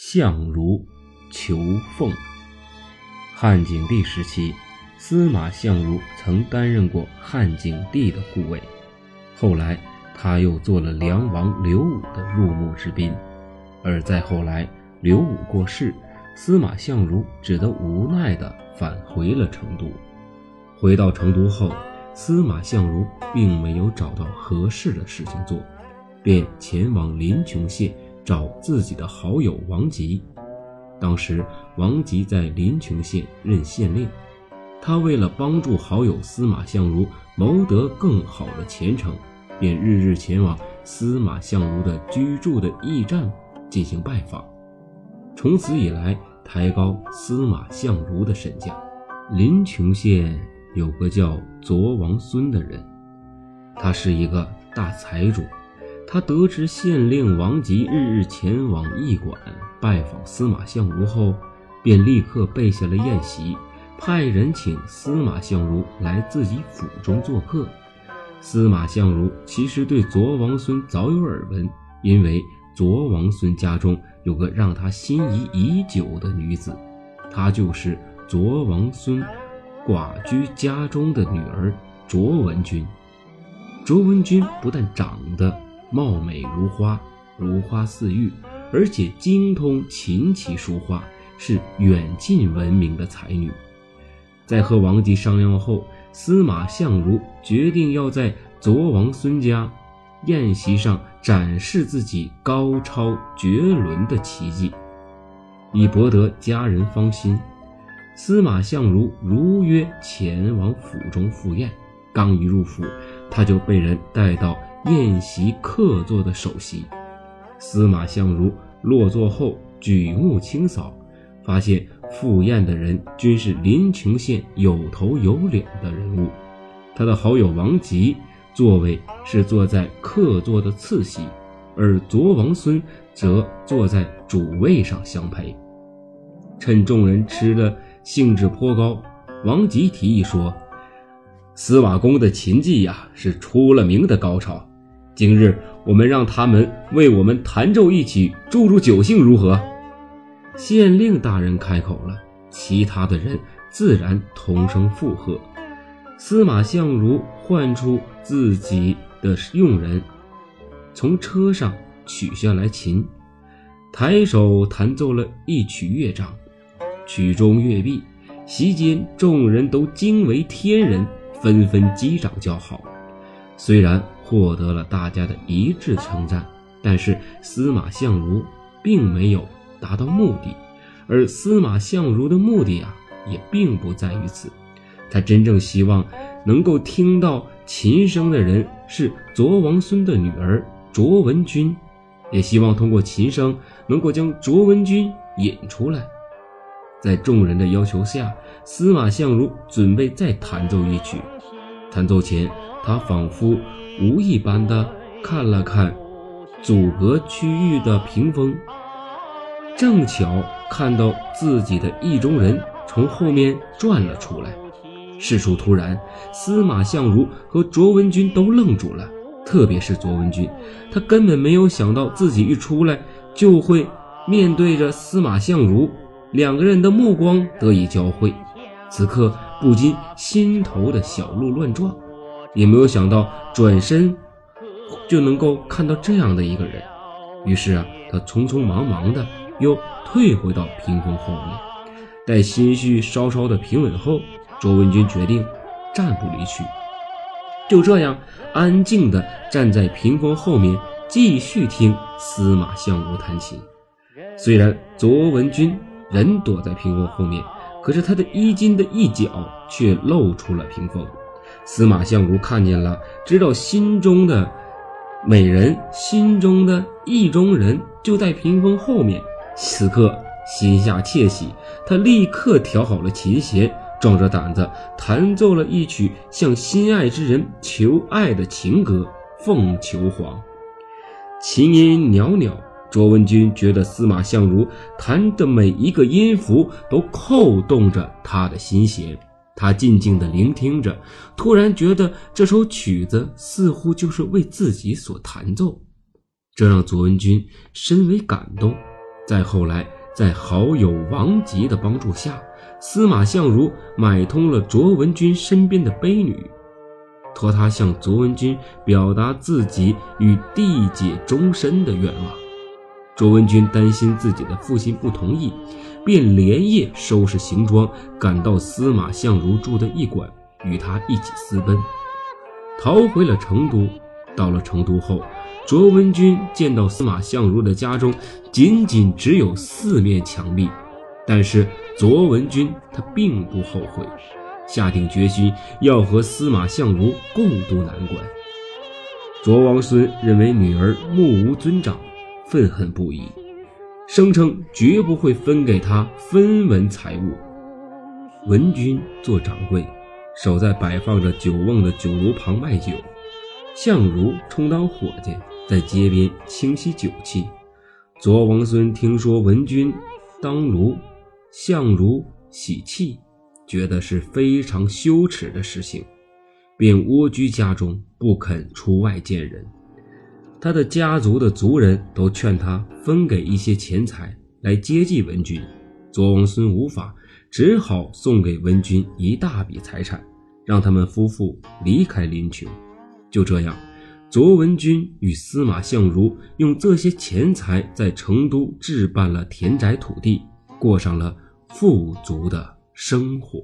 相如求凤。汉景帝时期，司马相如曾担任过汉景帝的护卫，后来他又做了梁王刘武的入幕之宾。而再后来，刘武过世，司马相如只得无奈地返回了成都。回到成都后，司马相如并没有找到合适的事情做，便前往临邛县找自己的好友王吉。当时王吉在临邛县任县令，他为了帮助好友司马相如谋得更好的前程，便日日前往司马相如的居住的驿站进行拜访，从此以来抬高司马相如的身价。临邛县有个叫卓王孙的人，他是一个大财主。他得知县令王吉日日前往驿馆拜访司马相如后，便立刻备下了宴席，派人请司马相如来自己府中做客。司马相如其实对卓王孙早有耳闻，因为卓王孙家中有个让他心仪已久的女子，她就是卓王孙寡居家中的女儿卓文君。卓文君不但长得，貌美如花，如花似玉，而且精通琴棋书画，是远近闻名的才女。在和王吉商量后，司马相如决定要在卓王孙家宴席上展示自己高超绝伦的奇迹，以博得家人芳心。司马相如如约前往府中赴宴，刚一入府，他就被人带到。宴席客座的首席，司马相如落座后举目清扫，发现赴宴的人均是临邛县有头有脸的人物。他的好友王吉座位是坐在客座的次席，而卓王孙则坐在主位上相陪。趁众人吃的兴致颇高，王吉提议说：“司马公的琴技呀，是出了名的高超。”今日我们让他们为我们弹奏一曲，助助酒兴，如何？县令大人开口了，其他的人自然同声附和。司马相如唤出自己的佣人，从车上取下来琴，抬手弹奏了一曲乐章。曲终乐毕，席间众人都惊为天人，纷纷击掌叫好。虽然。获得了大家的一致称赞，但是司马相如并没有达到目的，而司马相如的目的啊，也并不在于此。他真正希望能够听到琴声的人是卓王孙的女儿卓文君，也希望通过琴声能够将卓文君引出来。在众人的要求下，司马相如准备再弹奏一曲。弹奏前，他仿佛。无意般的看了看阻隔区域的屏风，正巧看到自己的意中人从后面转了出来。事出突然，司马相如和卓文君都愣住了，特别是卓文君，他根本没有想到自己一出来就会面对着司马相如，两个人的目光得以交汇，此刻不禁心头的小鹿乱撞。也没有想到转身就能够看到这样的一个人，于是啊，他匆匆忙忙的又退回到屏风后面。待心绪稍稍的平稳后，卓文君决定暂不离去，就这样安静的站在屏风后面，继续听司马相如弹琴。虽然卓文君人躲在屏风后面，可是他的衣襟的一角却露出了屏风。司马相如看见了，知道心中的美人，心中的意中人就在屏风后面。此刻心下窃喜，他立刻调好了琴弦，壮着胆子弹奏了一曲向心爱之人求爱的情歌《凤求凰》。琴音袅袅，卓文君觉得司马相如弹的每一个音符都扣动着他的心弦。他静静地聆听着，突然觉得这首曲子似乎就是为自己所弹奏，这让左文君深为感动。再后来，在好友王吉的帮助下，司马相如买通了卓文君身边的婢女，托他向卓文君表达自己与缔结终身的愿望。卓文君担心自己的父亲不同意，便连夜收拾行装，赶到司马相如住的驿馆，与他一起私奔，逃回了成都。到了成都后，卓文君见到司马相如的家中仅仅只有四面墙壁，但是卓文君他并不后悔，下定决心要和司马相如共度难关。卓王孙认为女儿目无尊长，愤恨不已，声称绝不会分给他分文财物。文君做掌柜，守在摆放着酒瓮的酒炉旁卖酒。相如充当伙计，在街边清洗酒器。左王孙听说文君当炉，相如喜气，觉得是非常羞耻的事情，便蜗居家中，不肯出外见人。他的家族的族人都劝他分给一些钱财来接济文君，左王孙无法，只好送给文君一大笔财产，让他们夫妇离开临邛。就这样，卓文君与司马相如用这些钱财在成都置办了田宅土地，过上了富足的生活。